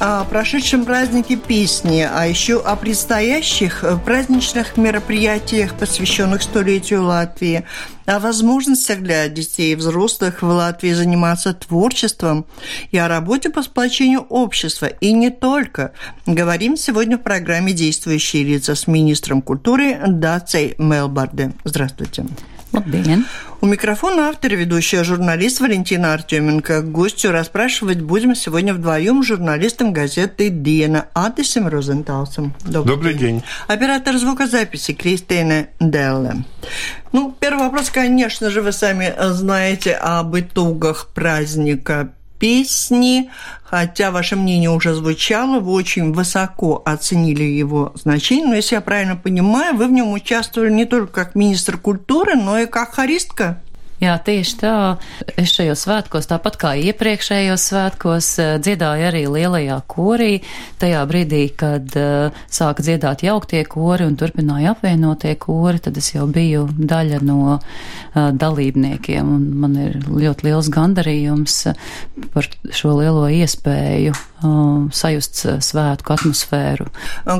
О прошедшем празднике песни, а еще о предстоящих праздничных мероприятиях, посвященных столетию Латвии, о возможностях для детей и взрослых в Латвии заниматься творчеством и о работе по сплочению общества. И не только. Говорим сегодня в программе «Действующие лица» с министром культуры Дацей Мелбарде. Здравствуйте. Labdien! У микрофона автор и ведущая журналист Валентина Артеменко. Гостю расспрашивать будем сегодня вдвоем журналистом газеты «Диена» Атисом Розенталсом. Добрый, Добрый день. день. Оператор звукозаписи Кристина Делле. Ну, первый вопрос, конечно же, вы сами знаете об итогах праздника песни, хотя ваше мнение уже звучало, вы очень высоко оценили его значение, но если я правильно понимаю, вы в нем участвовали не только как министр культуры, но и как хористка. Jā, tieši tā. Es šajos svētkos, tāpat kā iepriekšējos svētkos, eh, dziedāju arī lielajā korī. Tajā brīdī, kad uh, sāka dziedāt jauktie kori un turpināja apvienotie kori, tad es jau biju daļa no uh, dalībniekiem. Un man ir ļoti liels gandarījums par šo lielo iespēju sajust svētku атмосферу.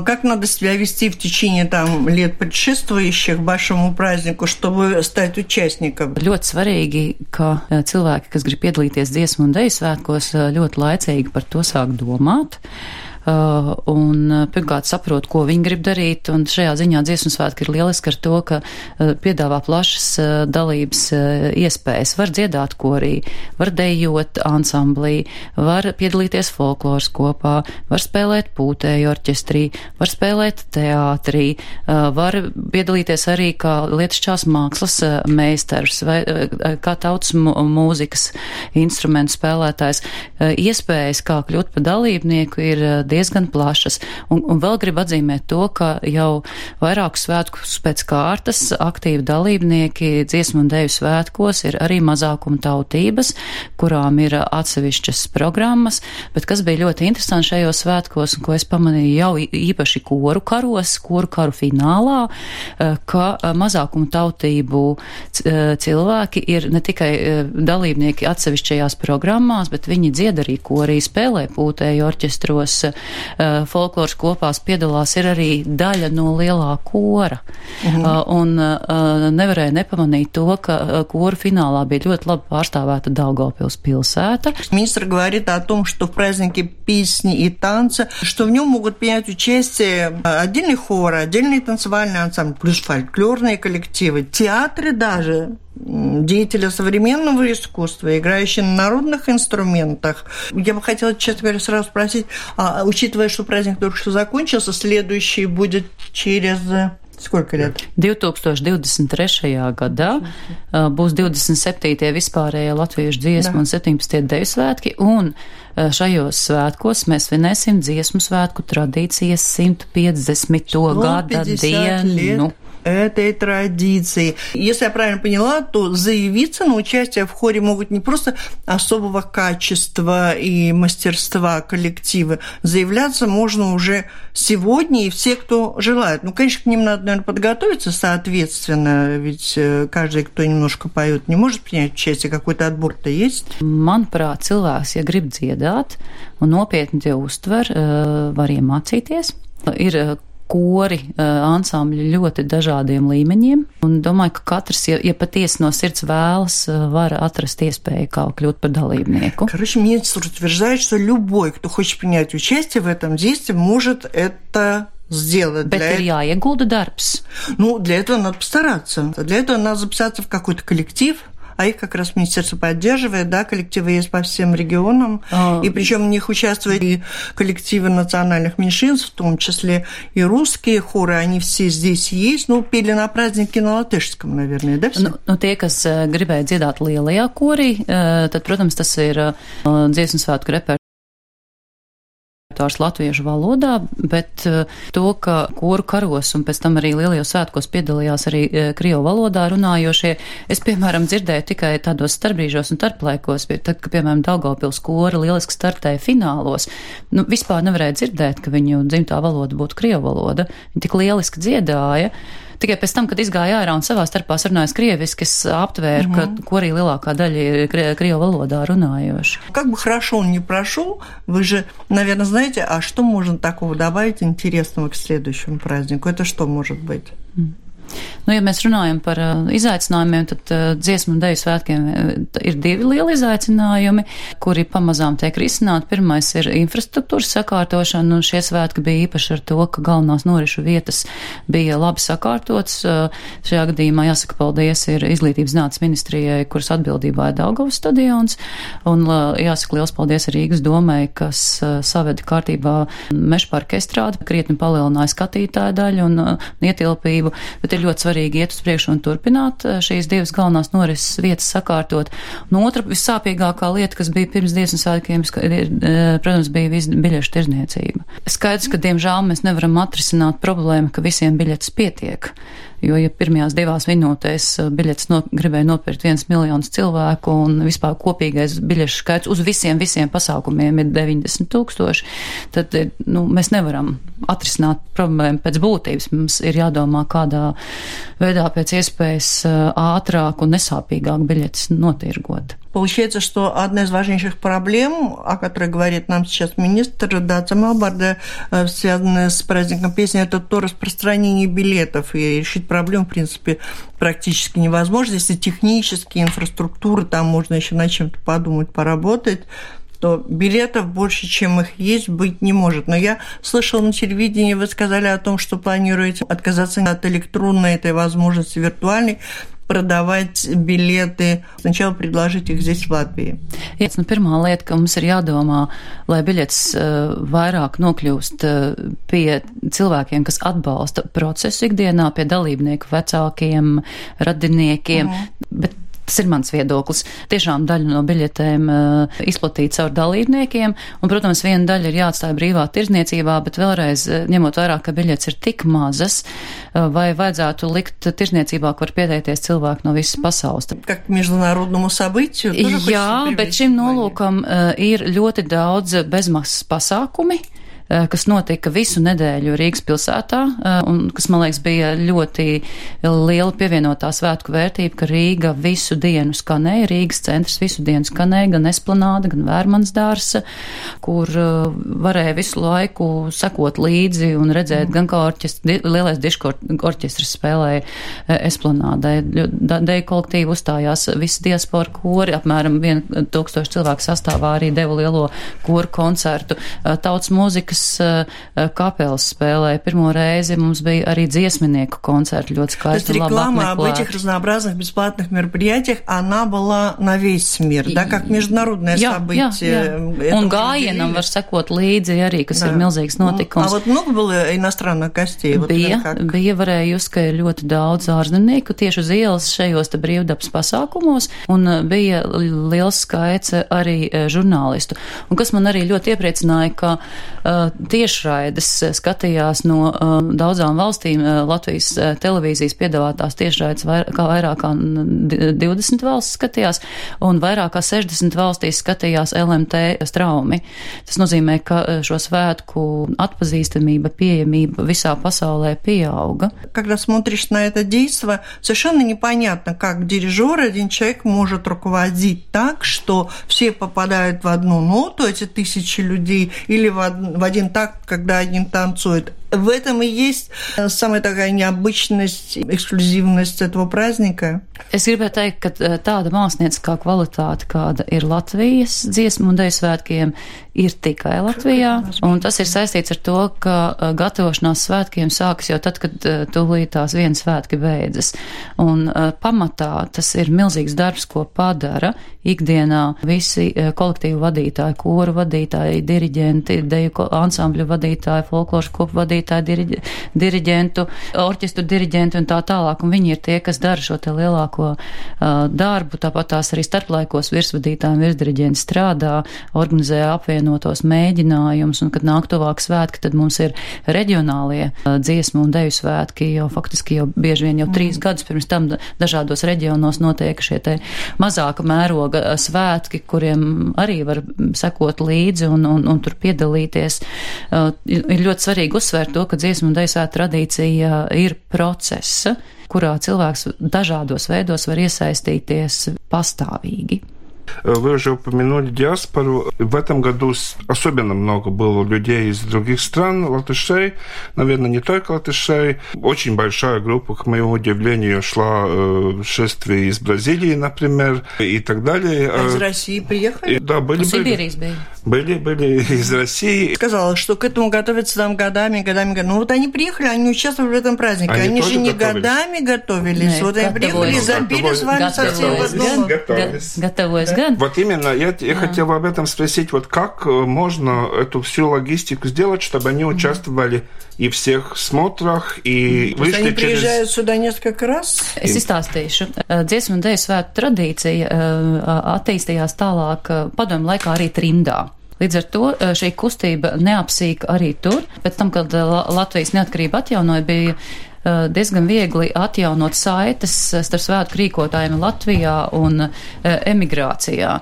Как надо себя вести в течение там, лет предшествующих вашему празднику, чтобы стать участником? Ļoti svarīgi, ka cilvēki, kas grib piedalīties dziesmu un deju svētkos, ļoti laicīgi par to sāk domāt. Uh, un uh, pirmkārt saprot, ko viņi grib darīt, un šajā ziņā dziesmu svētki ir lieliski ar to, ka uh, piedāvā plašas dalības iespējas. Var dziedāt korī, var dejot ansamblī, var piedalīties folkloras kopā, var spēlēt pūtēju orķestrī, var spēlēt teātrī, var piedalīties arī kā lietišķās mākslas meistars vai kā tautas mūzikas instrumentu spēlētājs. Iespējas, kā kļūt par dalībnieku, ir diezgan plašas. Un, un vēl gribu atzīmēt to, ka jau vairākus svētkus pēc kārtas aktīvi dalībnieki dziesmu un deju svētkos ir arī mazākuma tautības, kurām ir atsevišķas programmas, bet kas bija ļoti interesanti šajos svētkos, un ko es pamanīju jau īpaši koru karos, koru karu finālā, eh, ka eh, mazākuma tautību eh, cilvēki ir ne tikai dalībnieki atsevišķajās programmās, bet viņi dzied arī korī, spēlē pūtēju orķestros, uh, folkloras kopās piedalās, ir arī daļa no lielā kora. Mhm. Uh, un uh, nevarēja nepamanīt to, ka uh, kora finālā bija ļoti labi pārstāvēta Daugavpils pilsēta. Министр говорит о том, что в празднике песни и танца, что в нем могут принять участие отдельный хор, отдельный танцевальный ансамбль, плюс фольклорные коллективы, театры даже деятеля современного искусства, играющие на народных инструментах. Я бы хотела, честно говоря, сразу спросить, а, учитывая, что праздник только что закончился, следующий будет через Сколько лет? 2023. gadā būs 27. vispārējā latviešu dziesmu un 17. deju svētki, un šajos svētkos mēs svinēsim dziesmu svētku tradīcijas 150. gada dienu. Лет Этой традиции. Если я правильно поняла, то заявиться на участие в хоре могут не просто особого качества и мастерства коллективы, заявляться можно уже сегодня и все, кто желает. Ну, конечно, к ним надо, наверное, подготовиться соответственно, ведь э, каждый, кто немножко поет, не может принять участие, какой-то отбор-то есть. Manuprāt, cilvēks, ja grib dziedāt nopietni tie uztver, var iemācīties. Ir kori, ansambļi ļoti dažādiem līmeņiem. Un domāju, ka katrs, ja, ja patiesi no sirds vēlas, var atrast iespēju kā kļūt par dalībnieku. Короче, министр утверждает, что любой, кто хочет принять участие в этом действии, может это сделать. Bet для ir jāiegulda darbs. Ну, для этого надо постараться. Для этого надо записаться в какой-то коллектив, а их как раз министерство поддерживает, да, коллективы есть по всем регионам, а... и причем в них участвуют и коллективы национальных меньшинств, в том числе и русские хоры, они все здесь есть, ну, pili на празднике на латышском, наверное, да, все? Nu, nu, tie, kas gribēja dziedāt lielajā korī, tad, protams, tas ir dziesmu svētku repertuārs repertuārs latviešu valodā, bet to, ka koru karos un pēc tam arī lielajos svētkos piedalījās arī krievu valodā runājošie, es, piemēram, dzirdēju tikai tādos starpbrīžos un tarplaikos, tad, ka, piemēram, Daugavpils kora lieliski startēja finālos, nu, vispār nevarēja dzirdēt, ka viņu dzimtā valoda būtu krievu valoda. Viņi tik lieliski dziedāja. Tikai pēc tam, kad izgāja ārā un savā starpā sarunājas krieviski, es aptvēru, mm -hmm. ka, ko arī lielākā daļa ir krievu valodā runājoši. Как бы хорошо он ни прошел, вы же, наверное, знаете, а что можно такого добавить интересного к следующему празднику? Это что может быть? Mm. Nu, ja mēs runājam par uh, izaicinājumiem, tad uh, dziesmu un deju svētkiem uh, ir divi lieli izaicinājumi, kuri pamazām tiek risināti. Pirmais ir infrastruktūras sakārtošana, un šie svētki bija īpaši ar to, ka galvenās norišu vietas bija labi sakārtotas. Šajā gadījumā jāsaka paldies ir izglītības zinātnes ministrijai, kuras atbildībā ir Daugavas stadions, un jāsaka liels paldies Rīgas domai, kas saveda kārtībā mešparka estrādi, krietni palielināja skatītāju daļu un ietilpību, bet ir ļoti svarīgi iet uz priekšu un turpināt eh, šīs divas galvenās norises vietas sakārtot. Un otra vissāpīgākā lieta, kas bija pirms dziesmu svētkiem, eh, protams, bija biļešu tirzniecība. Skaidrs, ka diemžēl mēs nevaram atrisināt problēmu, ka visiem biļetes pietiek. Jo, ja pirmajās divās minūtēs uh, biļetes no, gribēja nopirkt viens miljons cilvēku un vispār kopīgais biļešu skaits uz visiem, visiem pasākumiem ir 90 tūkstoši, tad eh, nu, mēs nevaram atrisināt problēmu pēc būtības. Mums ir jādomā, kādā veidā pēc iespējas uh, ātrāk un nesāpīgāk biļetes notirgot. Получается, что одна из важнейших проблем, о которой говорит нам сейчас министр Даца Малбарда, э, связанная с праздником песни, это то распространение билетов. И решить проблему, в принципе, практически невозможно. Если технические инфраструктуры, там можно еще над чем-то подумать, поработать то билетов больше, чем их есть, быть не может. Но я слышала на телевидении, вы сказали о том, что планируете отказаться от электронной этой возможности виртуальной продавать билеты, сначала предложить их здесь, в Латвии? Jā, nu, pirmā lieta, ka mums ir jādomā, lai biļets uh, vairāk nokļūst uh, pie cilvēkiem, kas atbalsta procesu ikdienā, pie dalībnieku vecākiem, radiniekiem, mm. bet Tas ir mans viedoklis. Tiešām daļa no biļetēm uh, izplatīta caur dalībniekiem, un, protams, viena daļa ir jāatstāja brīvā tirzniecībā, bet vēlreiz, eh, ņemot vērā, ka biļetes ir tik mazas, uh, vai vajadzētu likt tirzniecībā, kur pieteikties cilvēki no visas pasaules? Jā, bet šim nolūkam uh, ir ļoti daudz э, bezmaksas pasākumi. Eh, kas notika visu nedēļu Rīgas pilsētā, eh, un kas, man liekas, bija ļoti liela pievienotā svētku vērtība, ka Rīga visu dienu skanēja, Rīgas centrs visu dienu skanēja, gan Esplanāda, gan Vērmans dārsa, kur eh, varēja visu laiku sekot līdzi un redzēt, gan kā orķestri, lielais dišku orķestris spēlēja Esplanādai. Deju kolektīvi uzstājās visi diaspora kori, apmēram 1000 cilvēku sastāvā arī deva lielo koru koncertu. Tautas mūzikas Rīgas uh, kapelas spēlēja. Pirmo reizi mums bija arī dziesminieku концерт ļoti скайsti. реклама об этих разнообразных бесплатных мероприятиях, она была на весь мир, да, как международное jā, событие. Jā, jā. Un gājienam var sekot līdzi arī, kas да. ir milzīgs notikums. А вот много было иностранных гостей? Bija, вот bija varēja just, ka ir ļoti daudz ārzemnieku tieši uz ielas šajos te brīvdabas pasākumos, un bija liels skaits arī žurnālistu. Un kas man arī ļoti iepriecināja, ka uh, tiešraides skatījās no uh, daudzām valstīm. Uh, Latvijas uh, televīzijas piedāvātās tiešraides vair, kā vairāk kā 20 valsts skatījās, un vairāk kā 60 valstīs skatījās LMT straumi. Tas nozīmē, ka šo svētku atpazīstamība, pieejamība visā pasaulē pieauga. Когда смотришь на это действо, совершенно непонятно, как дирижер, один человек может руководить так, что все попадают в одну ноту, эти тысячи людей, или в, в один один такт, когда один танцует. В этом и есть самая такая необычность, эксклюзивность этого праздника. Es gribēju teikt, ka tāda mākslinieckā kvalitāte, kāda ir Latvijas dziesmu un deju svētkiem, ir tikai Latvijā. Un tas ir saistīts ar to, ka gatavošanās svētkiem sākas jau tad, kad tūlīt tās viens svētki beidzas. Un pamatā tas ir milzīgs darbs, ko padara ikdienā visi kolektīvu vadītāji, koru vadītāji, diriģenti, deju ansambļu vadītāji, folkloru kopu vadītāji virsvadītāju, diriģi, diriģentu, orķestru diriģentu un tā tālāk, un viņi ir tie, kas dara šo te lielāko uh, darbu, tāpat tās arī starplaikos virsvadītāji un virsdiriģenti strādā, organizē apvienotos mēģinājumus, un kad nāk tuvāk svētki, tad mums ir reģionālie uh, dziesmu un deju svētki, jo faktiski jau bieži vien jau trīs mm. gadus pirms tam dažādos reģionos notiek šie te mazāka mēroga svētki, kuriem arī var sekot līdzi un, un, un tur piedalīties. Uh, ir ļoti svarīgi uzsvērt to, ka dziesmu un deju tradīcija ir procesa, kurā cilvēks dažādos veidos var iesaistīties pastāvīgi. Вы уже упомянули диаспору. В этом году особенно много было людей из других стран, латышей, наверное, не только латышей. Очень большая группа, к моему удивлению, шла в шествие из Бразилии, например, и так далее. А из России приехали? И, да, были, были. Были, были из России. Сказала, что к этому готовятся там годами, годами, годами. Ну вот они приехали, они участвовали в этом празднике. Они, они же не готовились. годами готовились. Нет, вот они приехали и запили с вами совсем. Готовились. Готовились да? Вот именно, я, я да. хотел об этом спросить, вот как э, можно эту всю логистику сделать, чтобы они участвовали и в всех смотрах, и То вышли они через... приезжают сюда несколько раз? Es izstāstīšu. Dziesmu un dēļu svētku tradīcija attīstījās tālāk padomu laikā arī trimdā. Līdz ar to šī kustība neapsīka arī tur. Pēc tam, kad Latvijas neatkarība atjaunoja, bija Eh, diezgan viegli atjaunot saites starp svētku rīkotājiem Latvijā un eh, emigrācijā.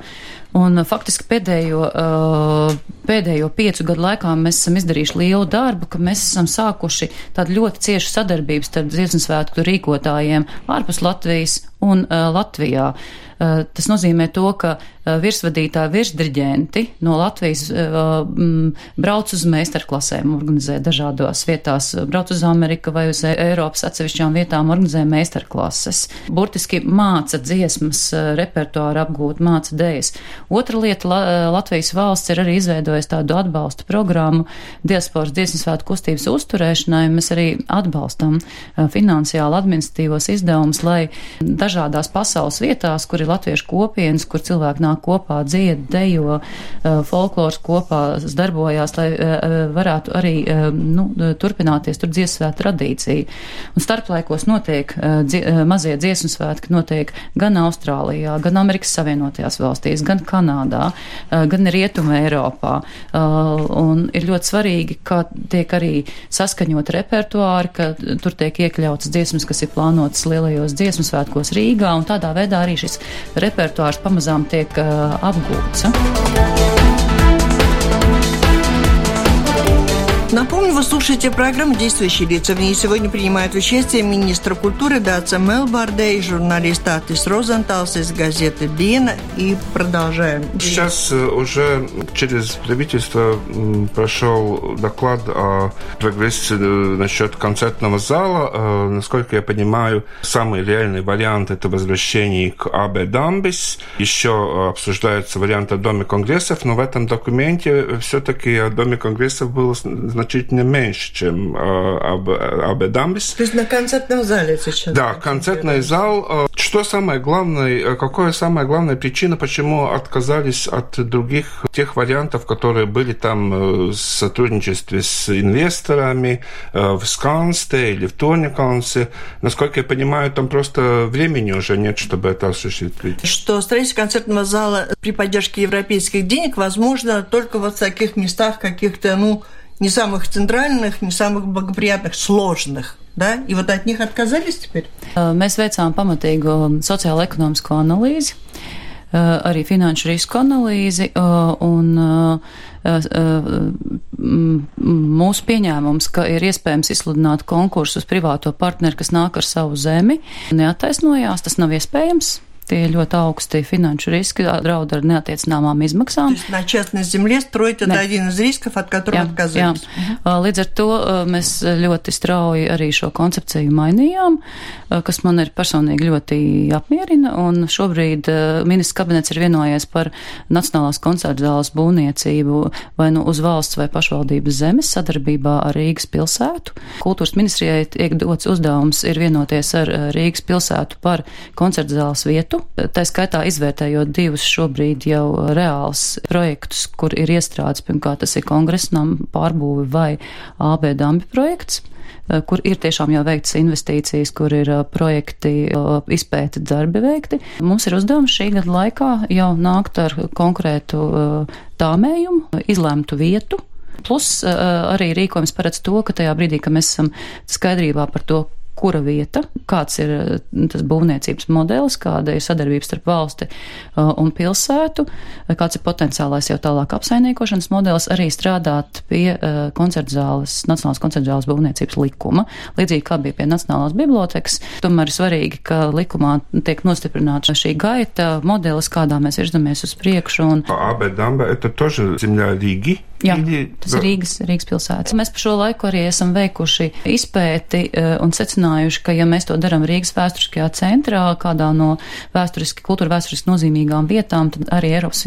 Un faktiski pēdējo, eh, pēdējo piecu gadu laikā mēs esam izdarījuši lielu darbu, ka mēs esam sākuši tādu ļoti ciešu sadarbību starp dziesmu svētku rīkotājiem ārpus Latvijas un Latvijā. Tas nozīmē to, ka Eh, virsvadītāji, virsdiriģenti no Latvijas eh, brauc uz meistarklasēm, organizē dažādās vietās, brauc uz Ameriku vai uz Eiropas atsevišķām vietām, organizē meistarklases. Burtiski māca dziesmas, eh, repertuāru apgūt, māca dējas. Otra lieta, Latvijas valsts ir arī izveidojusi tādu atbalsta programmu diasporas dziesmas svētku kustības uzturēšanai. Mēs arī atbalstam finansiāli administratīvos izdevumus, lai dažādās pasaules vietās, kur ir latviešu kopienas, kur cilvēki nāk sanāk kopā, dzied, dejo, eh, folklors kopā darbojās, lai eh, eh, varētu arī nu, turpināties tur dziesmsvētku tradīcija. Un starplaikos notiek mazie dziesmu svētki, notiek gan Austrālijā, gan Amerikas Savienotajās valstīs, gan Kanādā, gan Rietuma Eiropā. Un ir ļoti svarīgi, ka tiek arī saskaņot repertuāri, ka tur tiek iekļautas dziesmas, kas ir plānotas lielajos dziesmu svētkos Rīgā, un tādā veidā arī šis repertuārs pamazām tiek apgūts. Напомню, вы слушаете программу «Действующие лица». В ней сегодня принимают участие министр культуры Даца Мелбарде и журналист Атис Розенталс из газеты «Диена». И продолжаем. Сейчас э, уже через правительство прошел доклад о прогрессе э, насчет концертного зала. Э, насколько я понимаю, самый реальный вариант – это возвращение к АБ Дамбис. Еще обсуждается вариант о Доме конгрессов, но в этом документе все-таки о Доме конгрессов было значительно меньше, чем э, об, об Эдамбис. То есть на концертном зале сейчас? Да, концертный зал. Э, что самое главное, э, какая самая главная причина, почему отказались от других тех вариантов, которые были там в сотрудничестве с инвесторами в Скансте или в Торникансе? Насколько я понимаю, там просто времени уже нет, чтобы это осуществить. Что строительство концертного зала при поддержке европейских денег возможно только вот в таких местах каких-то, ну, не самых центральных, не самых благоприятных, сложных. Да? И вот от них отказались теперь? Mēs veicām pamatīgu sociālo ekonomisko analīzi, arī finanšu risku analīzi, un mūsu pieņēmums, ka ir iespējams izsludināt konkursu uz privāto partneri, kas nāk ar savu zemi, neataisnojās, tas nav iespējams. Tie ir ļoti augsti finanšu riski, draud ar neatiecināmām izmaksām. На частной земле строить это один из рисков, от которого jā, отказались. Jā. Līdz ar to mēs ļoti strauji arī šo koncepciju mainījām, kas man ir personīgi ļoti apmierina, un šobrīd ministrs kabinets ir vienojies par Nacionālās koncerta zāles būvniecību vai nu uz valsts vai pašvaldības zemes sadarbībā ar Rīgas pilsētu. Kultūras ministrijai tiek dots uzdevums ir vienoties ar Rīgas pilsētu par koncerta zāles vietu vietu, tā skaitā izvērtējot divus šobrīd jau reāls projektus, kur ir iestrādes, pirmkārt tas ir kongresnam pārbūvi vai AB dambi projekts kur ir tiešām jau veikts investīcijas, kur ir projekti, izpēta darbi veikti. Mums ir uzdevums šī gada laikā jau nākt ar konkrētu tāmējumu, izlēmtu vietu, Plus arī rīkojums paredz to, ka tajā brīdī, kad mēs esam skaidrībā par to, kura vieta, kāds ir eh, tas būvniecības modelis, kāda ir sadarbība starp valsti eh, un pilsētu, kāds ir potenciālais jau tālāk apsaimniekošanas modelis, arī strādāt pie eh, koncertzāles, Nacionālās koncertzāles būvniecības likuma, līdzīgi kā bija pie Nacionālās bibliotekas. Tomēr ir svarīgi, ka likumā tiek nostiprināta šī gaita modelis, kādā mēs virzamies uz priekšu. Un... АБ Дамба это тоже земля Риги? Jā, tas ir Rīgas, Rīgas pilsētas. Mēs par šo laiku arī esam veikuši izpēti un secinājuši, ka ja mēs to darām Rīgas vēsturiskajā centrā, kādā no vēsturiski, kultūra vēsturiski nozīmīgām vietām, tad arī Eiropas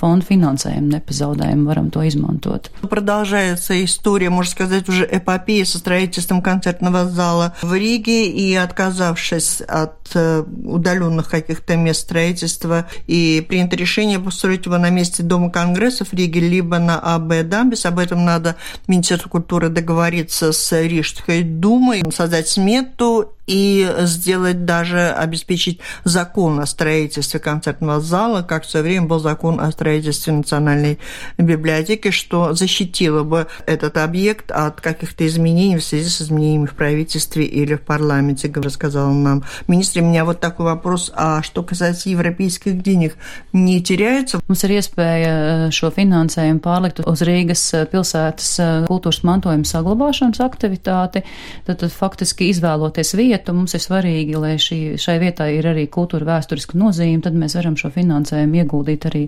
fonda finansējumu nepazaudējumu varam to измонтот. Продолжается история, можно сказать, уже эпопея со строительством концертного зала в Риге и отказавшись от удаленных каких-то мест строительства и принято решение построить его на месте Дома конгрессов в Риге, либо на АБ Б. Дамбис. Об этом надо Министерству культуры договориться с Рижской думой, создать смету и сделать даже, обеспечить закон о строительстве концертного зала, как в свое время был закон о строительстве Национальной библиотеки, что защитило бы этот объект от каких-то изменений в связи с изменениями в правительстве или в парламенте, рассказал нам министр. У меня вот такой вопрос, а что касается европейских денег, не теряются? Mums ir iespēja šo finansējumu pārlikt uz Rīgas pilsētas kultūras mantojuma saglabāšanas aktivitāti, tad, tad faktiski izvēloties vietu, vietu. Mums ir svarīgi, lai šī, šai vietai ir arī kultūra vēsturiska nozīme, tad mēs varam šo finansējumu ieguldīt arī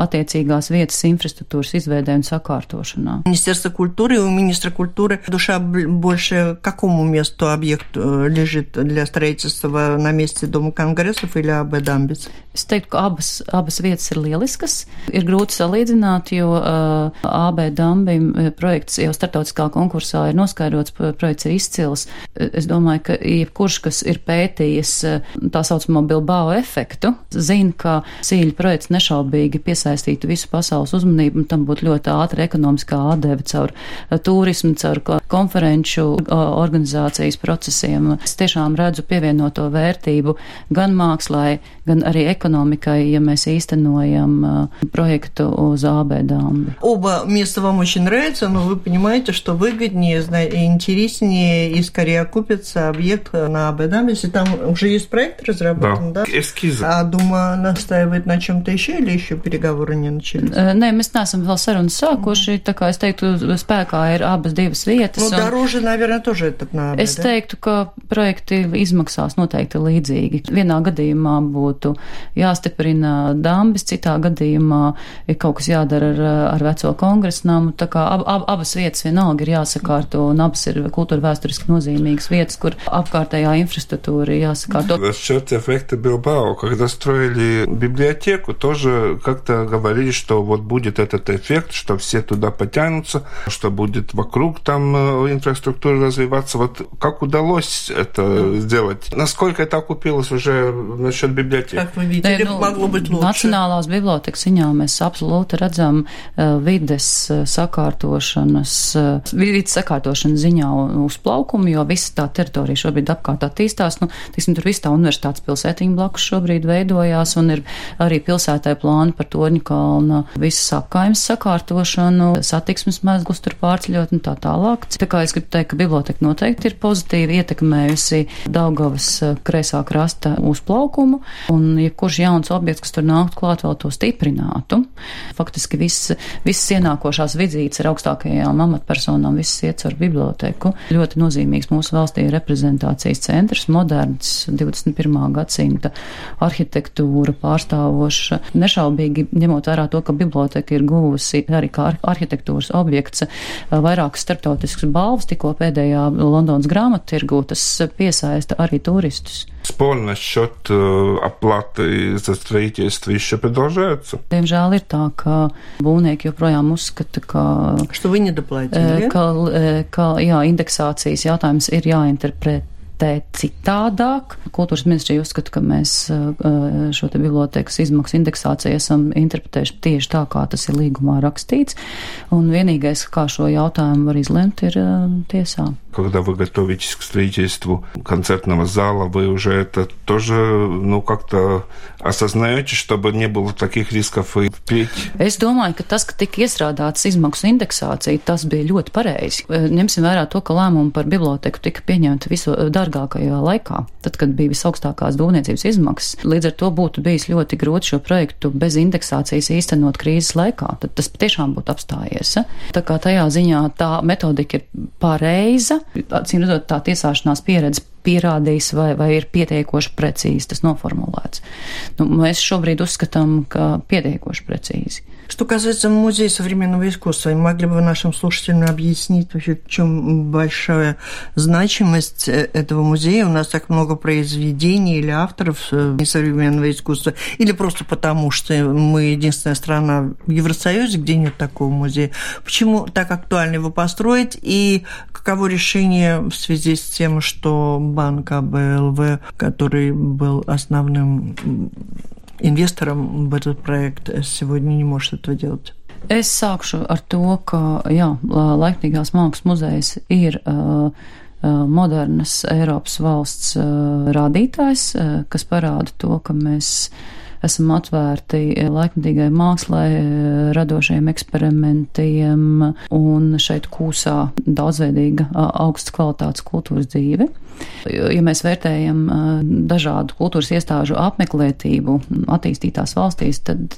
attiecīgās vietas infrastruktūras izveidē un sakārtošanā. Министерство культуры, у министра культуры душа больше какому месту объект э, лежит для строительства на месте Дома конгрессов или АБ Дамбис? Es teiktu, ka abas, abas vietas ir lieliskas. Ir grūti salīdzināt, jo uh, AB Dambim uh, projekts jau startautiskā konkursā ir noskaidrots, projekts ir izcils. Es domāju, ka jebkurš, kas ir pētījis uh, tā saucamo Bilbao efektu, zina, ka sīļu projekts nešaubīgi piesaistītu visu pasaules uzmanību, un tam būtu ļoti ātra ekonomiskā atdeve caur uh, turismu, caur konferenču uh, organizācijas procesiem. Es tiešām redzu pievienoto vērtību gan mākslai, gan arī ekonomikai ekonomikai, ja mēs īstenojam uh, проекту uz АБ дамбы. Оба места вам очень нравятся, но вы понимаете, что выгоднее и интереснее и скорее окупится объект на АБ дамбе, если там уже есть проект разработан, да? да? Эскизы. А Дума настаивает на чем-то еще или еще переговоры не начались? Nē, mēs neesam vēl sarunas sākuši, tā kā es teiktu, spēkā ir abas divas vietas. Nu, doroži, наверное, тоже этот на АБ, Es teiktu, ka projekti izmaksās noteikti līdzīgi. Vienā gadījumā būtu jāstiprina dambis, citā gadījumā ir kaut kas jādara ar, ar veco kongresnamu. Tā kā ab, ab, abas vietas vienalga ir jāsakārto, un abas ir kultūra vēsturiski nozīmīgas vietas, kur apkārtējā инфраструктура ir jāsakārto. Насчет эффекта Билбао, когда строили библиотеку, тоже как-то говорили, что вот будет этот эффект, что все туда потянутся, что будет вокруг там инфраструктура развиваться. Вот как удалось это сделать? Насколько это окупилось уже насчет библиотеки? Как вы видите, Nē, nu, могло быть лучше. Nacionālās bibliotekas ziņā mēs absolūti redzam uh, vides uh, sakārtošanas, vides sakārtošanas ziņā uzplaukumu, jo visa tā teritorija šobrīd apkārt attīstās. Nu, tiksim, tur viss tā universitātes pilsētiņa blakus šobrīd veidojās un ir arī pilsētai plāni par Torņu kalna visas apkaimes sakārtošanu, satiksmes mezglus tur pārceļot un tā tālāk. Tā kā es gribu teikt, ka biblioteka noteikti ir pozitīvi ietekmējusi Daugavas kreisā krasta uzplaukumu un jebkurš jauns objekts, kas tur nāktu klāt, vēl to stiprinātu. Faktiski viss, visas ienākošās vidzītes ar augstākajām amatpersonām, visas iet caur biblioteku. Ļoti nozīmīgs mūsu valstī ir reprezentācijas centrs, moderns 21. gadsimta arhitektūra pārstāvoša. Nešaubīgi ņemot vērā to, ka biblioteka ir guvusi arī kā arhitektūras objekts vairākas starptautiskas balvas, tikko pēdējā Londonas grāmattirgū, tas piesaista arī turistus. Спор насчет оплаты за строительство еще продолжается? Diemžēl ir tā, ka būvnieki joprojām uzskata, ka, Что вы недоплатили? ka, ka jā, indeksācijas jautājums ir jāinterpretē vērtēt citādāk. Kultūras ministrija uzskata, ka mēs šo te bibliotekas izmaksu indeksāciju esam interpretējuši tieši tā, kā tas ir līgumā rakstīts, un vienīgais, kā šo jautājumu var izlemt, ir tiesā Когда вы готовитесь к строительству концертного зала, вы уже это тоже, ну, как-то осознаете, чтобы не было таких рисков и впредь? Es domāju, ka tas, ka tika iestrādāts izmaksu indeksācija, tas bija ļoti pareizi. Ņemsim vērā to, ka lēmumi par biblioteku tika pieņemti visu dārgākajā laikā, tad, kad bija visaugstākās būvniecības izmaksas. Līdz ar to būtu bijis ļoti grūti šo projektu bez indeksācijas īstenot krīzes laikā. Tad tas tiešām būtu apstājies. Tā kā tajā ziņā tā metodika ir pareiza, acīm redzot, tā tiesāšanās pieredze pierādījis, vai, vai ir pietiekoši precīzi tas noformulēts. Nu, mēs šobrīd uzskatām, ka pietiekoši precīzi. Что касается Музея современного искусства, могли бы нашим слушателям объяснить вообще, в чем большая значимость этого музея? У нас так много произведений или авторов современного искусства, или просто потому, что мы единственная страна в Евросоюзе, где нет такого музея. Почему так актуально его построить, и каково решение в связи с тем, что банк АБЛВ, который был основным инвестором в этот проект, сегодня не может этого делать. Es sākšu ar to, ka jā, Laiknīgās mākslas muzejs ir uh, modernas Eiropas valsts uh, rādītājs, uh, kas parāda to, ka mēs esam atvērti laikmatīgai mākslai, radošiem eksperimentiem un šeit kūsā daudzveidīga augsts kvalitātes kultūras dzīve. Ja mēs vērtējam dažādu kultūras iestāžu apmeklētību attīstītās valstīs, tad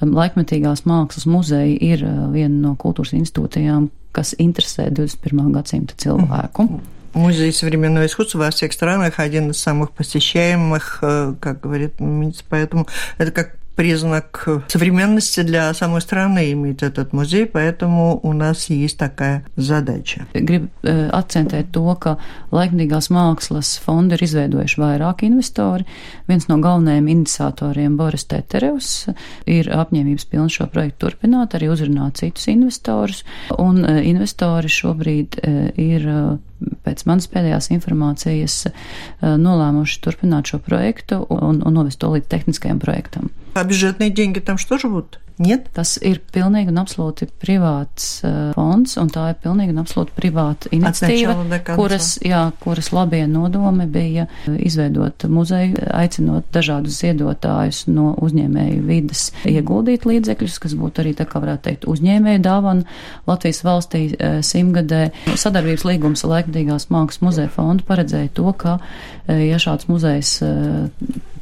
laikmetīgās mākslas muzeja ir viena no kultūras institūcijām, kas interesē 21. gadsimta cilvēku. Музей современного искусства во всех странах один из самых посещаемых, как говорит министр, поэтому это как признак современности для самой страны иметь этот музей, поэтому у нас есть такая задача. Gribu akcentēt to, ka laikmatīgās mākslas fondu ir izveidojuši vairāki investori. Viens no galvenajiem iniciatoriem, Boris Teterevs, ir apņēmības pilns šo projektu turpināt, arī uzrunāt citus investorus, un investori šobrīd ir pēc manas pēdējās informācijas nolēmuši turpināt šo projektu un, un novest to līdz tehniskajam projektam. А бюджетные деньги там что же будут? Нет? Tas ir pilnīgi un absolūti privāts uh, fonds, un tā ir pilnīgi un absolūti privāta iniciatīva, kuras, jā, kuras labie nodomi bija izveidot muzeju, aicinot dažādus ziedotājus no uzņēmēju vidas ieguldīt līdzekļus, kas būtu arī, tā kā varētu teikt, uzņēmēju dāvana Latvijas valstī uh, simtgadē. Sadarbības līgums laikmatīgās mākslas muzeja fondu paredzēja to, ka, uh, ja šāds muzejs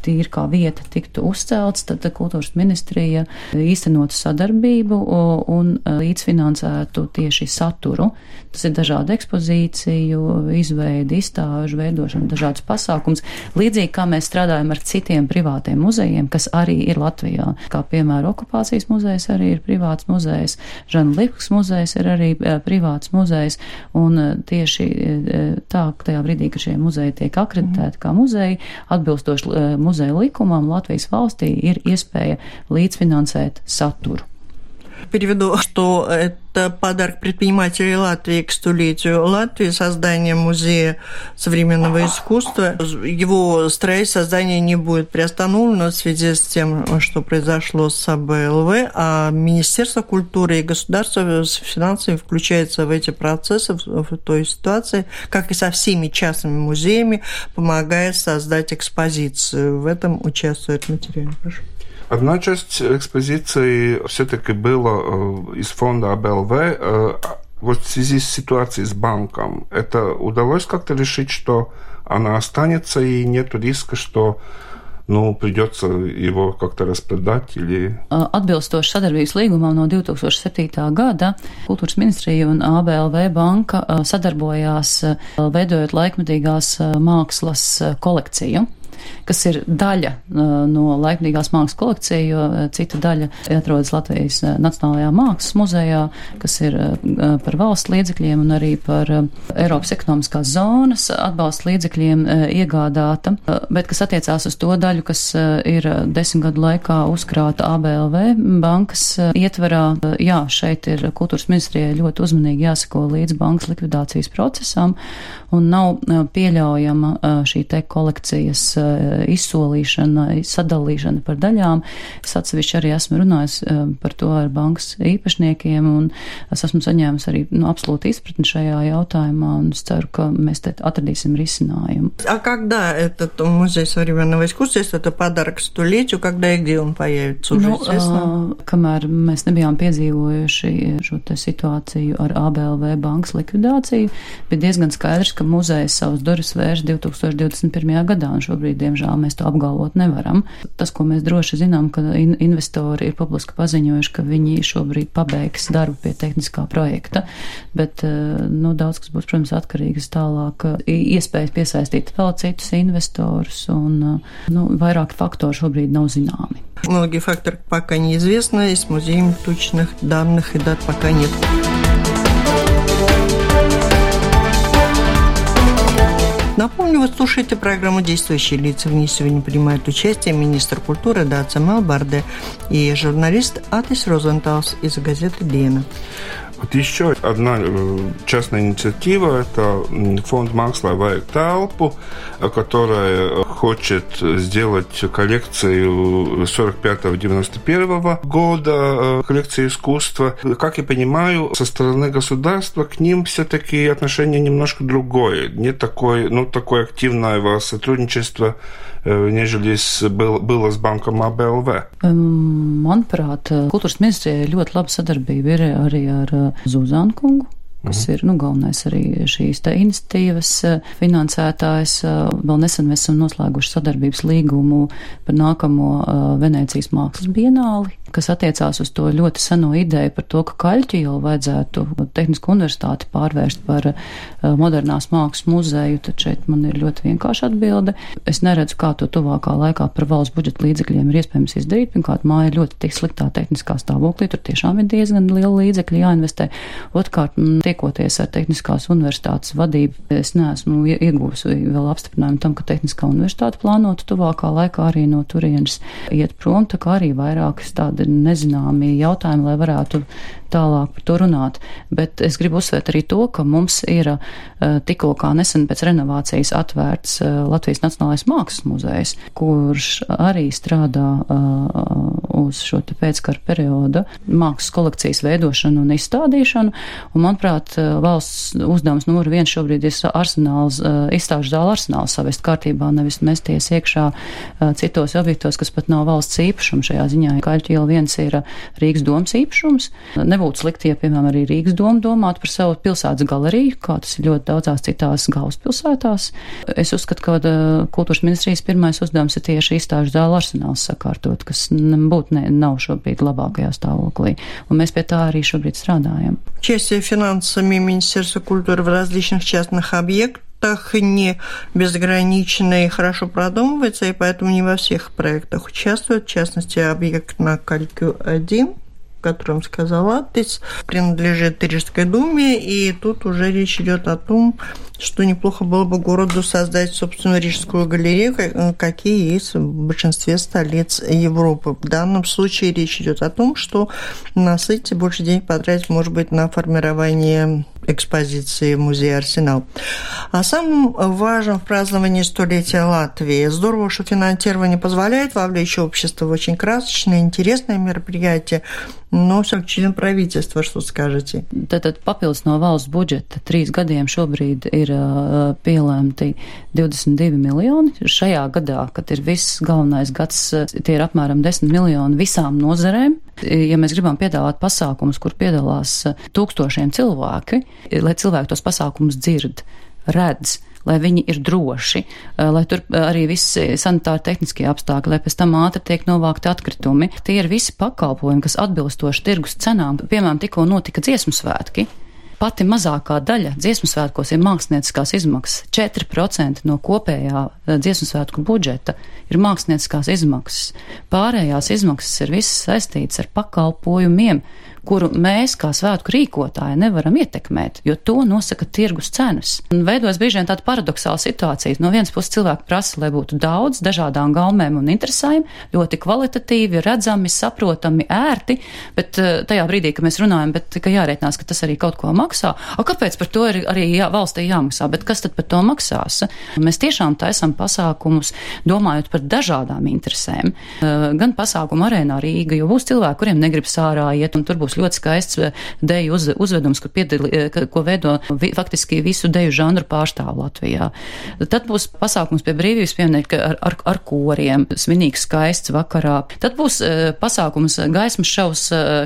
tīri kā vieta tiktu uzcelts, tad kultūras ministrija īstenotu sadarbību un līdzfinansētu tieši saturu. Tas ir dažādu ekspozīciju, izveidi, izstāžu veidošana, dažādas pasākums. Līdzīgi kā mēs strādājam ar citiem privātiem muzejiem, kas arī ir Latvijā, kā piemēram okupācijas muzejs arī ir privāts muzejs, Žana Lipks muzejs ir arī privāts muzejs, un tieši tā, tajā brīdī, kad šie muzeji tiek akreditēti kā muzeji, atbilstoši muzeja likumam Latvijas valstī ir iespēja līdzfinansēt saturu. Переведу, что это подарок предпринимателей Латвии к столетию Латвии, создание музея современного искусства. Его строительство создание не будет приостановлено в связи с тем, что произошло с АБЛВ, а Министерство культуры и государство с финансами включается в эти процессы, в той ситуации, как и со всеми частными музеями, помогает создать экспозицию. В этом участвует материал. Прошу. Одна часть экспозиции все-таки была из фонда АБЛВ. Вот в связи с ситуацией с банком, это удалось как-то решить, что она останется и нет риска, что nu, придется его как-то распродать или... Atbilstoši sadarbības līgumam no 2007. gada Kultūras ministrija un ABLV banka sadarbojās veidojot laikmatīgās mākslas kolekciju. kas ir daļa no laikmīgās mākslas kolekcija, jo cita daļa atrodas Latvijas Nacionālajā mākslas muzejā, kas ir par valsts līdzekļiem un arī par Eiropas ekonomiskās zonas atbalsta līdzekļiem iegādāta, bet kas attiecās uz to daļu, kas ir desmit gadu laikā uzkrāta ABLV bankas ietvarā. Jā, šeit ir kultūras ministrijai ļoti uzmanīgi jāsako līdz bankas likvidācijas procesam un nav pieļaujama šī te kolekcijas izsolīšana, sadalīšana par daļām. Es atsevišķi arī esmu runājis par to ar bankas īpašniekiem un es esmu saņēmis arī nu, absolūti izpratni šajā jautājumā un es ceru, ka mēs te atradīsim risinājumu. А когда этот музей современного искусства, это подарок столетию, когда и где он появится? Уже nu, известно? kamēr mēs nebijām piedzīvojuši šo te situāciju ar ABLV bankas likvidāciju, bija diezgan skaidrs, ka muzejs savus durvis vērš 2021. gadā, un šobrīd, diemžēl, mēs to apgalvot nevaram. Tas, ko mēs droši zinām, ka in investori ir publiski paziņojuši, ka viņi šobrīd pabeigs darbu pie tehniskā projekta, bet, nu, daudz kas būs, protams, atkarīgs tālāk iespējas piesaistīt vēl citus investorus, un, nu, vairāki faktori šobrīd nav zināmi. Многие факторы пока неизвестны, и с музеем точных данных и дат пока нет. Напомню, вы слушаете программу «Действующие лица». В ней сегодня принимают участие министр культуры Даца Мелбарде и журналист Атис Розенталс из газеты «Лена». Вот еще одна частная инициатива – это фонд «Макслай Вайк Талпу», которая хочет сделать коллекцию 45-91 года, коллекции искусства. Как я понимаю, со стороны государства к ним все-таки отношение немножко другое. Не такое, ну, такое активное сотрудничество, нежели с, было, было с банком АБЛВ. Manuprāt, kultūras ministrijai ļoti laba sadarbība Zuzānu kungu kas ir nu, galvenais arī šīs iniciatīvas finansētājs. Vēl nesen mēs esam noslēguši sadarbības līgumu par nākamo Venēcijas mākslas bienāli, kas attiecās uz to ļoti seno ideju par to, ka Kaļķi jau vajadzētu Tehnisku universitāti pārvērst par modernās mākslas muzeju, tad šeit man ir ļoti vienkārša atbilde. Es neredzu, kā to tuvākā laikā par valsts budžeta līdzekļiem ir iespējams izdarīt. Pirmkārt, māja ir ļoti tik sliktā tehniskā stāvoklī, tur tiešām ir diezgan liela līdzekļa jāinvestē. Otkārt, tiekoties ar Tehniskās universitātes vadību, es neesmu iegūsi vēl apstiprinājumu tam, ka Tehniskā universitāte plānotu tuvākā laikā arī no turienes iet prom, tā kā arī vairākas tādi nezināmi jautājumi, lai varētu tālāk par to runāt. Bet es gribu uzsvērt arī to, ka mums ir tikko kā nesen pēc renovācijas atvērts Latvijas Nacionālais mākslas muzejs, kurš arī strādā uz šo pēckara perioda mākslas kolekcijas veidošanu un izstādīšanu. Un, manuprāt, valsts uzdevums numur viens šobrīd ir arsenāls, izstāžu zāla arsenāls savest kārtībā, nevis mesties iekšā citos objektos, kas pat nav valsts īpašums šajā ziņā. Kaļķi iela viens ir Rīgas domas īpašums Nebūtu slikti, ja, piemēram, arī Rīgas doma domātu par savu pilsētas galeriju, kā tas ir ļoti daudzās citās galvaspilsētās. Es uzskatu, ka kultūras ministrijas pirmais uzdevums ir tieši izstāžu zāle arsenāls sakārtot, kas būtu ne, nav šobrīd labākajā stāvoklī. Un mēs pie tā arī šobrīd strādājam. Участие финансами Министерства культуры в различных частных объектах проектах не безгранично и хорошо продумывается, и поэтому не во всех проектах участвует. В частности, объект на Калькю-1 о котором сказала Атис, принадлежит Рижской думе, и тут уже речь идет о том, что неплохо было бы городу создать собственную Рижскую галерею, какие есть в большинстве столиц Европы. В данном случае речь идет о том, что на сайте больше денег потратить, может быть, на формирование экспозиции музея «Арсенал». А самым важным в праздновании столетия Латвии здорово, что финансирование позволяет вовлечь общество в очень красочное, интересное мероприятие, но все член правительства, что скажете? Tātad papildus no valsts budžeta trīs gadiem šobrīd ir uh, pielēmti 22 miljoni. Šajā gadā, kad ir viss galvenais gads, tie ir apmēram 10 miljoni visām nozarēm. Ja mēs gribam piedāvāt pasākumus, kur piedalās tūkstošiem cilvēki, lai cilvēki tos pasākumus dzird, redz, lai viņi ir droši, lai tur arī visi sanitāri tehniskie apstākļi, lai pēc tam ātri tiek novākti atkritumi. Tie ir visi pakalpojumi, kas atbilstoši tirgus cenām. Piemēram, tikko notika dziesmu svētki pati mazākā daļa dziesmu svētkos ir mākslinieckās izmaksas. 4% no kopējā eh, dziesmu svētku budžeta ir mākslinieckās izmaksas. Pārējās izmaksas ir visas saistītas ar pakalpojumiem, kuru mēs, kā svētku rīkotāji, nevaram ietekmēt, jo to nosaka tirgus cenas. Un veidojas bieži vien tāda paradoxāla situācija. No vienas puses cilvēki prasa, lai būtu daudz dažādām gaumēm un interesēm, ļoti kvalitatīvi, redzami, saprotami, ērti, bet eh, tajā brīdī, kad mēs runājam, bet ka jārēķinās, ka tas arī kaut ko maksā, o kāpēc par to ir arī jā, valstī jāmaksā, bet kas tad par to maksās? Mēs tiešām taisam pasākumus, domājot par dažādām interesēm. Eh, gan pasākumu arēnā Rīga, jo būs cilvēki, kuriem negribas ārā iet, un tur būs būs ļoti skaists eh, deju uz, uzvedums, kur piedali, eh, ko veido vi, faktiski visu deju žanru pārstāvu Latvijā. Tad būs pasākums pie brīvības pieminiekta ar, ar, ar koriem, svinīgs skaists vakarā. Tad būs uh, pasākums gaismas šaus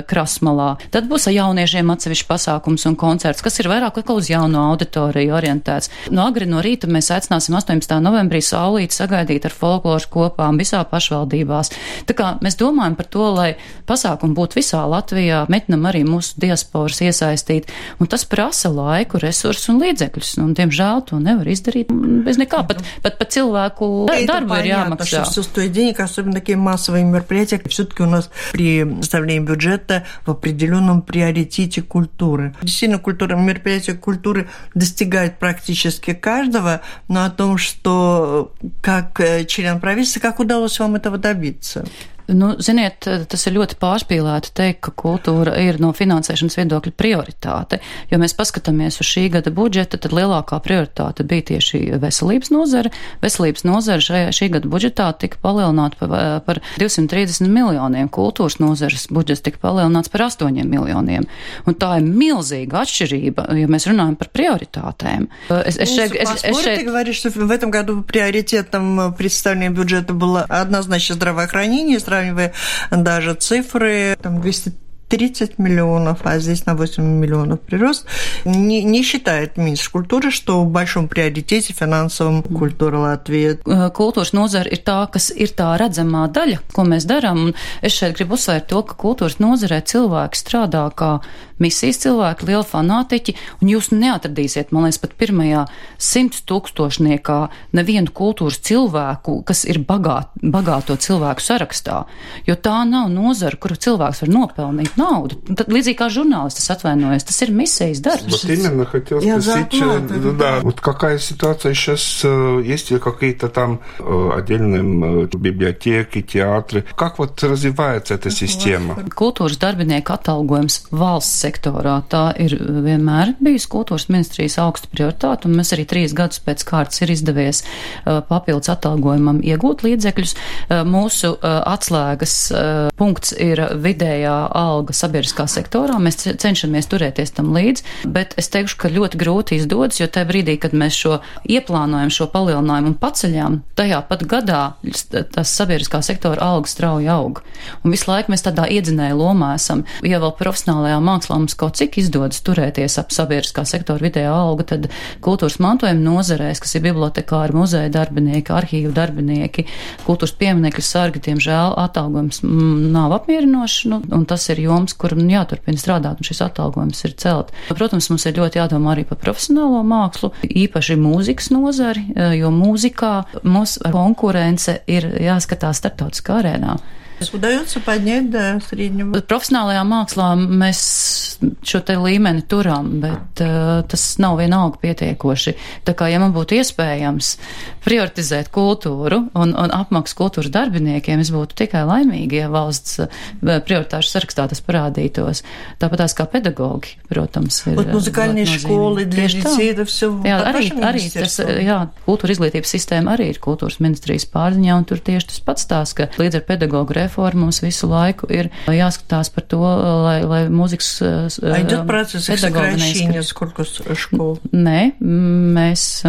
krasmalā. Tad būs jauniešiem atsevišķi pasākums un koncerts, kas ir vairāk kā uz jauno auditoriju orientēts. No agri no rīta mēs aicināsim 18. novembrī saulīti sagaidīt ar folkloru kopām visā pašvaldībās. Tā kā mēs domājam par to, lai pasākumi būtu visā Latvijā, mēģinam arī mūsu diasporas iesaistīt, un tas prasa laiku, resursus un līdzekļus, un, diemžēl, to nevar izdarīt без nekā, pat, pat, pat cilvēku darbu ir jāmaksā. Что стоит денег, особенно такие массовые мероприятия, все-таки у нас при составлении бюджета в определенном приоритете культуры. Действительно, культура, мероприятия культуры достигают практически каждого, но о том, что как член правительства, как удалось вам этого добиться? Nu, ziniet, tas ir ļoti pārspīlēti teikt, ka kultūra ir no finansēšanas viedokļa prioritāte. Jo mēs paskatāmies uz šī gada budžeta, tad lielākā prioritāte bija tieši veselības nozara. Veselības nozara šajā, šī gada budžetā tika palielināta par, par 230 miljoniem, kultūras nozares budžets tika palielināts par 8 miljoniem. Un tā ir milzīga atšķirība, ja mēs runājam par prioritātēm. Es, es šeit, es, es šeit... Ты говоришь, что в этом году приоритетом представления бюджета было однозначно здравоохранение, сравнивая даже цифры, там 200 30 миллионов, а здесь на 8 миллионов прирост, не, не считает министrs культūra, что в большом приоритете финансовом культūra Latvijā. Kultūras nozara ir tā, kas ir tā redzamā daļa, ko mēs darām. Un es šeit gribu uzsvērt to, ka kultūras nozarē cilvēki strādā kā misijas cilvēki, lieli fanātiķi, un jūs neatradīsiet, man liekas, pat pirmajā simt tūkstošniekā nevienu kultūras cilvēku, kas ir bagāt, bagāto cilvēku sarakstā, jo tā nav nozara, kuru cilvēks var nopelnīt naudu. Tad, līdzīgi kā žurnālistis atvainojas, tas ir misijas darbs. Вот именно хотел спросить, да, да, вот какая ситуация сейчас, есть ли какие-то там отдельные библиотеки, театры, как вот развивается эта система? Kultūras darbinieku atalgojums valsts sektorā. Tā ir vienmēr bijusi kultūras ministrijas augsta prioritāte, un mēs arī trīs gadus pēc kārtas ir izdevies uh, papildus atalgojumam iegūt līdzekļus. Uh, mūsu uh, atslēgas punkts ir vidējā alga sabiedriskā sektorā. Mēs cenšamies turēties tam līdzi, bet es teikšu, ka ļoti grūti izdodas, jo tajā brīdī, kad mēs šo ieplānojam, šo palielinājumu un paceļām, tajā pat gadā tas sabiedriskā sektora alga strauji aug. Un visu laiku mēs tādā iedzinēja lomā esam. Ja vēl profesionālajā mākslā mums kaut cik izdodas turēties ap sabiedriskā sektora vidējo algu, tad kultūras mantojuma nozarēs, kas ir bibliotekāri, muzeja darbinieki, arhīvu darbinieki, kultūras pieminekļu sargi, diemžēl atalgojums mm, nav apmierinošs, nu, un tas ir joms, kur nu, jāturpina strādāt, un šis atalgojums ir celt. Protams, mums ir ļoti jādomā arī par profesionālo mākslu, īpaši mūzikas nozari, jo mūzikā mums konkurence ir jāskatās starptautiskā arēnā. Удается поднять до среднего. Profesionālajā mākslā mēs šo te līmeni turam, bet uh, tas nav vienalga pietiekoši. Tā kā, ja man būtu iespējams prioritizēt kultūru un, un apmaksu kultūras darbiniekiem, es būtu tikai laimīgi, ja valsts uh, prioritāšu sarakstā tas parādītos. Tāpat tās kā pedagogi, protams, ir. Вот музыкальные школы для детей, это все jā, arī, arī tas, jā, kultūra izglītības sistēma arī ir kultūras ministrijas pārziņā, un tur tieši tas pats tās, ka līdz ar pedagogu reformu mums visu laiku ir jāskatās par to, lai, lai mūzikas. А идет процесс их сокращения, сколько школ? Nē, mēs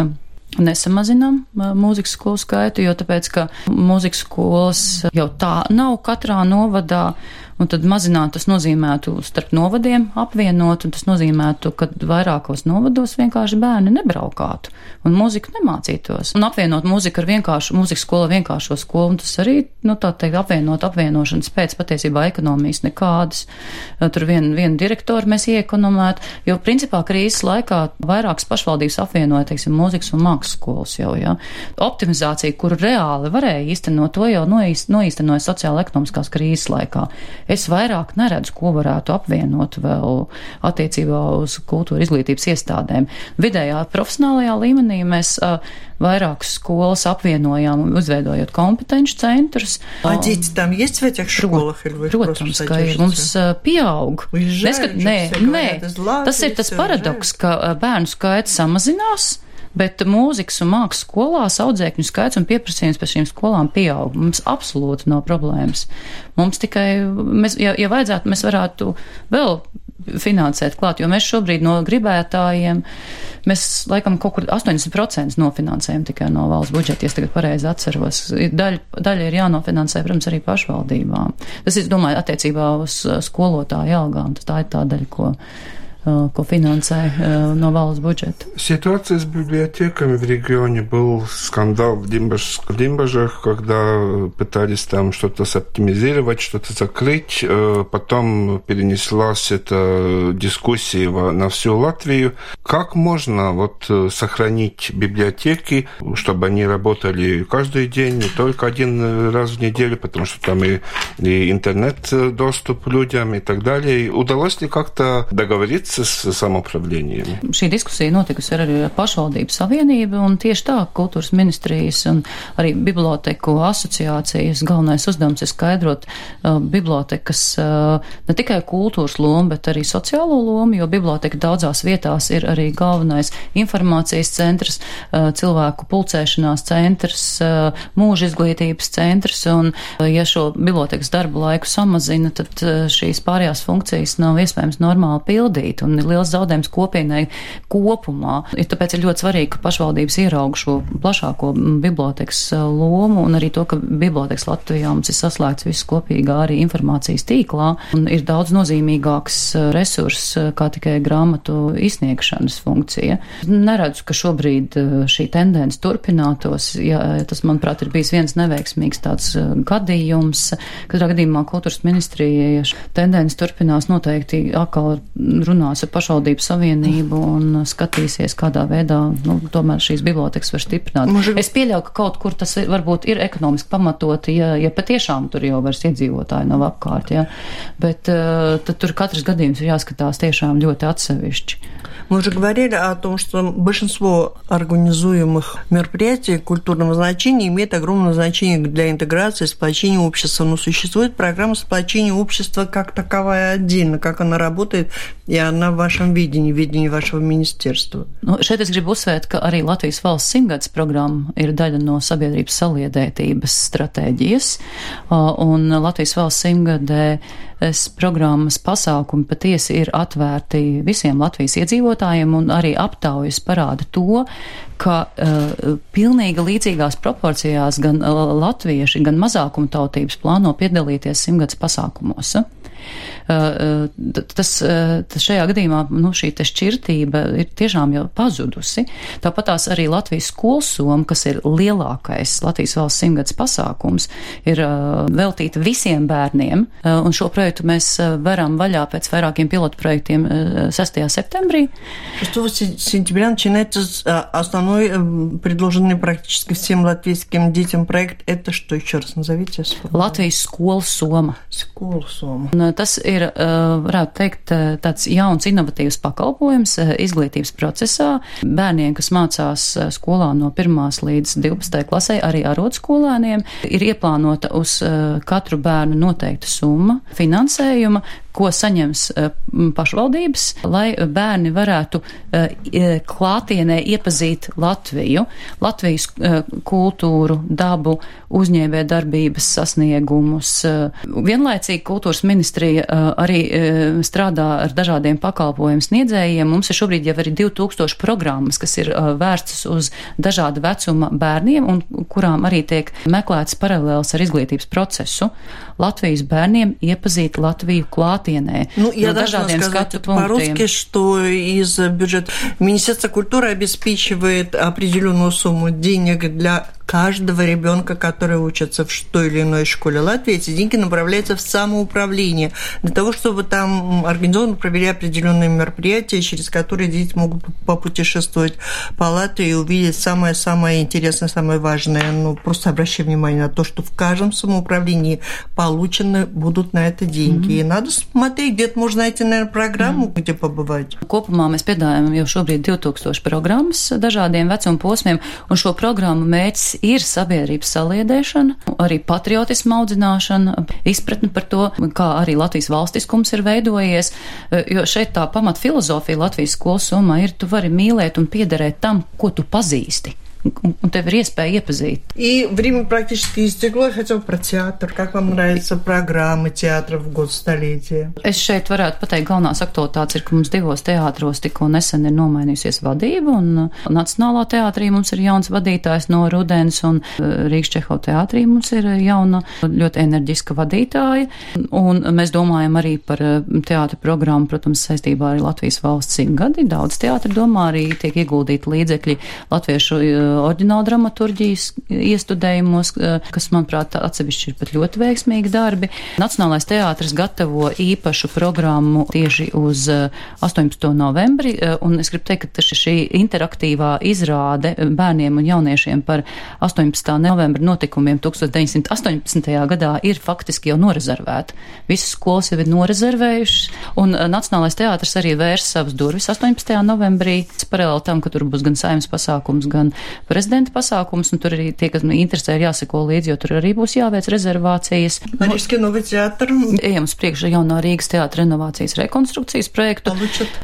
nesamazinām mūzikas skolu skaitu, jo tāpēc, ka mūzikas skolas jau tā nav katrā novadā, un tad mazināt tas nozīmētu starp novadiem apvienot, un tas nozīmētu, ka vairākos novados vienkārši bērni nebraukātu un mūziku nemācītos. Un apvienot mūziku ar vienkāršu, mūzikas skolu vienkāršo skolu, un tas arī, nu tā teikt, apvienot apvienošanas pēc patiesībā ekonomijas nekādas. Tur vienu vien direktoru mēs iekonomētu, jo principā krīzes laikā vairākas pašvaldības apvienoja, teiksim, mūzikas un mākslas skolas jau, jā. Ja. Optimizācija, kuru reāli varēja īstenot, to jau noīstenoja sociāla ekonomiskās krīzes laikā Es vairāk neredzu, ko varētu apvienot vēl attiecībā uz kultūra izglītības iestādēm. Vidējā profesionālajā līmenī mēs uh, vairākas skolas apvienojām, uzveidojot kompetenci centrus. А дети там есть в этих школах? Или вы Protams, ka ir. Mums uh, pieaug. Neskat, nē, nē, tas ir tas paradoks, ka bērnu skaits samazinās bet mūzikas un mākslas skolās audzēkņu skaits un pieprasījums pēc šīm skolām pieaug. Mums absolūti nav problēmas. Mums tikai, mēs, ja, ja vajadzētu, mēs varētu vēl finansēt klāt, jo mēs šobrīd no gribētājiem, mēs laikam kaut kur 80% nofinansējam tikai no valsts budžeta, ja tagad pareizi atceros. Daļa, daļa ir jānofinansē, protams, arī pašvaldībām. Tas, es domāju, attiecībā uz skolotāju algām, tā ir tā daļa, ko ko финансē no valsts бюджета. Ситуация с библиотеками в регионе был скандал в Димбажах, когда пытались там что-то оптимизировать, что-то закрыть. Потом перенеслась эта дискуссия на всю Латвию. Как можно вот сохранить библиотеки, чтобы они работали каждый день, не только один раз в неделю, потому что там и, и интернет-доступ людям и так далее. Удалось ли как-то договориться visas samoupravlēņiem. Šī diskusija notikusi ar, ar pašvaldību savienību un tieši tā kultūras ministrijas un arī biblioteku asociācijas galvenais uzdevums ir skaidrot uh, bibliotekas uh, ne tikai kultūras lomu, bet arī sociālo lomu, jo biblioteka daudzās vietās ir arī galvenais informācijas centrs, uh, cilvēku pulcēšanās centrs, uh, mūža izglītības centrs un, uh, ja šo bibliotekas darbu laiku samazina, tad uh, šīs pārējās funkcijas nav iespējams normāli pildīt darīt, un ir liels zaudējums kopienai kopumā. Ir tāpēc ir ļoti svarīgi, ka pašvaldības ieraug šo plašāko bibliotekas uh, lomu, un arī to, ka bibliotekas Latvijā mums ir saslēgts viss kopīgā arī informācijas tīklā, un ir daudz nozīmīgāks uh, resurss uh, kā tikai grāmatu izsniegšanas funkcija. Neredzu, ka šobrīd šī tendence turpinātos. Ja, tas, manuprāt, ir bijis viens neveiksmīgs tāds gadījums. Katrā gadījumā kultūras ministrija, ja tendence turpinās, noteikti atkal runā runās ar pašvaldību savienību un skatīsies, kādā veidā nu, tomēr šīs bibliotekas var stiprināt. Mūži... Es pieļauju, ka kaut kur tas ir, varbūt ir ekonomiski pamatoti, ja, ja patiešām tur jau vairs iedzīvotāji nav apkārt, ja. bet uh, tad tur katrs gadījums ir jāskatās tiešām ļoti atsevišķi. Мы уже говорили о том, что большинство организуемых мероприятий культурного значения имеет огромное значение для интеграции, сплочения общества. Но существует программа сплочения общества как таковая отдельно, как она работает, и она в вашем видении, видении вашего министерства. Nu, šeit es gribu uzsvērt, ka arī Latvijas valsts simtgadus programma ir daļa no sabiedrības saliedētības stratēģijas, un Latvijas valsts simtgadē programmas pasākumi patiesi ir atvērti visiem Latvijas iedzīvotājiem un arī aptaujas parāda to, ka uh, pilnīgi līdzīgās proporcijās gan uh, latvieši, gan mazākumtautības plāno piedalīties simtgadus pasākumos. Uh? tas, tas šajā gadījumā nu, šī šķirtība ir tiešām jau pazudusi. Tāpat tās arī Latvijas skolsoma, kas ir lielākais Latvijas valsts simtgadus pasākums, ir veltīta visiem bērniem, un šo projektu mēs varam vaļā pēc vairākiem pilotu projektiem 6. septembrī. 6 сентября начинается основной предложенный практически всем латвийским детям проект. Это что еще раз назовите? Latvijas skolas soma. Skolas soma. Un tas ir, varētu teikt, tāds jauns, inovatīvs pakalpojums izglītības procesā. Bērniem, kas mācās skolā no 1. līdz 12. klasē, arī arotskolēniem, ir ieplānota uz katru bērnu noteikta summa finansējuma, ko saņems eh, pašvaldības, lai bērni varētu eh, klātienē iepazīt Latviju, Latvijas eh, kultūru, dabu, uzņēmē darbības sasniegumus. Vienlaicīgi kultūras ministrija arī strādā ar dažādiem pakalpojumu sniedzējiem. Mums ir šobrīd jau arī 2000 programmas, kas ir vērstas uz dažādu vecuma bērniem un kurām arī tiek meklēts paralēls ar izglītības procesu. Latvijas bērniem iepazīt Latviju klāt клатине. Ну, я no должна сказать по-русски, что из бюджета Министерство культуры обеспечивает определенную сумму денег для каждого ребенка, который учится в той или иной школе Латвии, эти деньги направляются в самоуправление для того, чтобы там организованно провели определенные мероприятия, через которые дети могут попутешествовать по Латвии и увидеть самое-самое интересное, самое важное. Ну, просто обращай внимание на то, что в каждом самоуправлении получены будут на это деньги. Mm-hmm. И надо смотреть, где-то можно найти, наверное, программу, mm-hmm. где побывать. Kopumā mēs piedāvājam jau šobrīd 2000 programmas dažādiem vecuma posmiem, un šo programmu mērķis ir sabiedrības saliedēšana, arī patriotisma audzināšana, izpratne par to, kā arī Latvijas valstiskums ir veidojies, jo šeit tā pamat filozofija Latvijas skolas summā ir, tu vari mīlēt un piederēt tam, ko tu pazīsti un tev ir iespēja iepazīt. И время практически истекло. Я хотела про театр. Как вам нравится программа театра в год столетия? Es šeit varētu pateikt, galvenās aktualitātes ir, ka mums divos teātros tikko nesen ir nomainījusies vadība, un Nacionālā teātrī mums ir jauns vadītājs no Rudens, un Rīgas Čeho teātrī mums ir jauna, ļoti enerģiska vadītāja, un mēs domājam arī par teātra programmu, protams, saistībā ar Latvijas valsts simtgadi. Daudz teātra domā arī tiek ieguldīti līdzekļi latviešu oriģināla dramaturģijas iestudējumos, kas, manuprāt, atsevišķi ir pat ļoti veiksmīgi darbi. Nacionālais teātris gatavo īpašu programmu tieši uz 18. novembri, un es gribu teikt, ka šī interaktīvā izrāde bērniem un jauniešiem par 18. novembra notikumiem 1918. gadā ir faktiski jau norezervēta. Visas skolas jau ir norezervējušas, un Nacionālais teātris arī vērs savas durvis 18. novembrī, paralēli tam, ka tur būs gan saimnes pasākums, gan prezidenta pasākums, un tur arī tie, kas interesē, ir jāseko līdzi, jo tur arī būs jāveic rezervācijas. Ejam uz priekšu jaunā Rīgas teātra renovācijas rekonstrukcijas projektu. Palučat.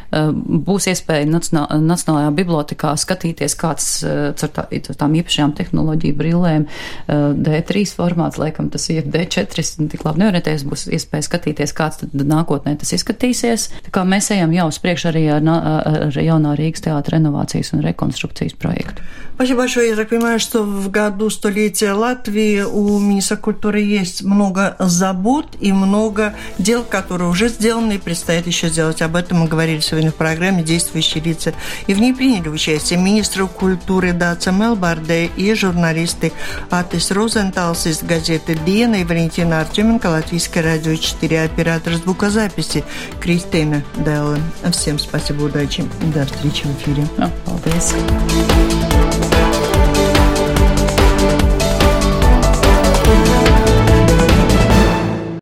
Būs iespēja Nacionālajā bibliotekā skatīties, kāds caur tā, tām īpašajām tehnoloģiju brillēm D3 formāts, laikam tas ir D4, tik labi neorientējies, būs iespēja skatīties, kāds tad nākotnē tas izskatīsies. Tā kā mēs ejam jau uz priekšu arī ar, ar jaunā Rīgas teātra renovācijas un rekonstrukcijas projektu. Спасибо большое. Я так понимаю, что в году столетия Латвии у министра культуры есть много забот и много дел, которые уже сделаны и предстоит еще сделать. Об этом мы говорили сегодня в программе «Действующие лица». И в ней приняли участие министр культуры Даца Мелбарде и журналисты Атис Розенталс из газеты «Диена» и Валентина Артеменко, Латвийское радио 4, оператор звукозаписи Кристина Делла. Всем спасибо, удачи. До встречи в эфире. Paldies! Thank you.